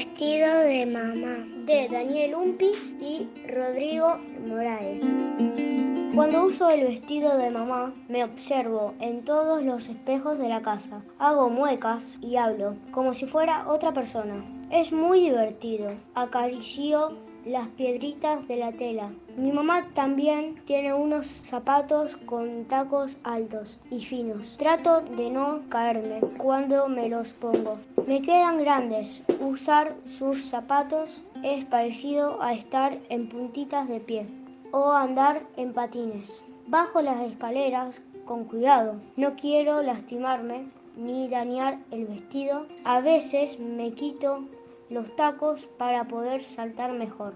vestido de mamá. De Daniel Umpis y Rodrigo Moraes. Cuando uso el vestido de mamá, me observo en todos los espejos de la casa. Hago muecas y hablo como si fuera otra persona. Es muy divertido. Acaricio las piedritas de la tela. Mi mamá también tiene unos zapatos con tacos altos y finos. Trato de no caerme cuando me los pongo. Me quedan grandes. Usar sus zapatos es parecido a estar en puntitas de pie o andar en patines. Bajo las escaleras con cuidado. No quiero lastimarme ni dañar el vestido. A veces me quito los tacos para poder saltar mejor.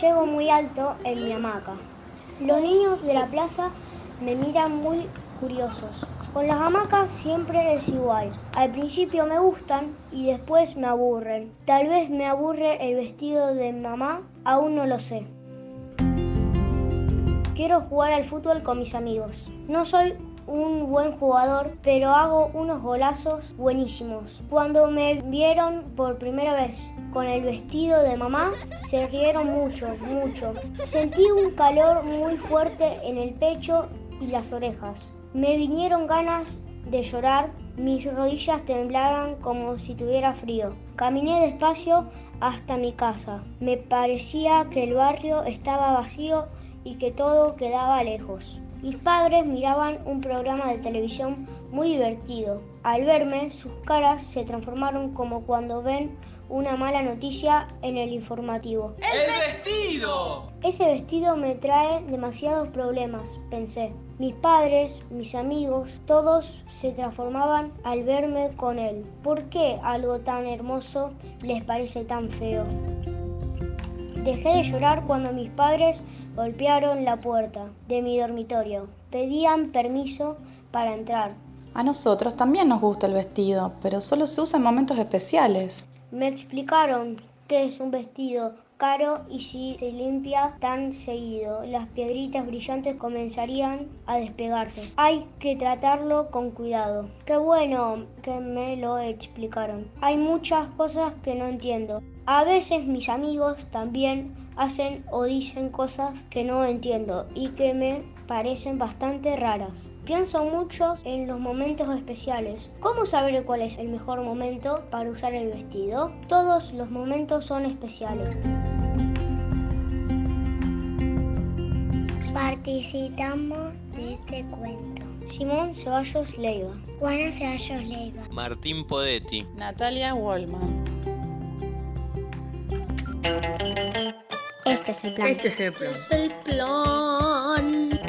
Llego muy alto en mi hamaca. Los niños de la plaza me miran muy curiosos. Con las hamacas siempre es igual. Al principio me gustan y después me aburren. Tal vez me aburre el vestido de mamá, aún no lo sé. Quiero jugar al fútbol con mis amigos. No soy un buen jugador, pero hago unos golazos buenísimos. Cuando me vieron por primera vez con el vestido de mamá, se rieron mucho, mucho. Sentí un calor muy fuerte en el pecho y las orejas. Me vinieron ganas de llorar, mis rodillas temblaban como si tuviera frío. Caminé despacio hasta mi casa. Me parecía que el barrio estaba vacío y que todo quedaba lejos. Mis padres miraban un programa de televisión muy divertido. Al verme, sus caras se transformaron como cuando ven una mala noticia en el informativo. ¡El vestido! Ese vestido me trae demasiados problemas, pensé. Mis padres, mis amigos, todos se transformaban al verme con él. ¿Por qué algo tan hermoso les parece tan feo? Dejé de llorar cuando mis padres golpearon la puerta de mi dormitorio. Pedían permiso para entrar. A nosotros también nos gusta el vestido, pero solo se usa en momentos especiales. Me explicaron que es un vestido caro y si se limpia tan seguido, las piedritas brillantes comenzarían a despegarse. Hay que tratarlo con cuidado. Qué bueno que me lo explicaron. Hay muchas cosas que no entiendo. A veces mis amigos también hacen o dicen cosas que no entiendo y que me parecen bastante raras. Pienso mucho en los momentos especiales. ¿Cómo saber cuál es el mejor momento para usar el vestido? Todos los momentos son especiales. Participamos de este cuento. Simón Ceballos Leiva. Juana Ceballos Leiva. Martín Podetti. Natalia Wallman. Este es el plan. Este es el este plan. Este es el plan.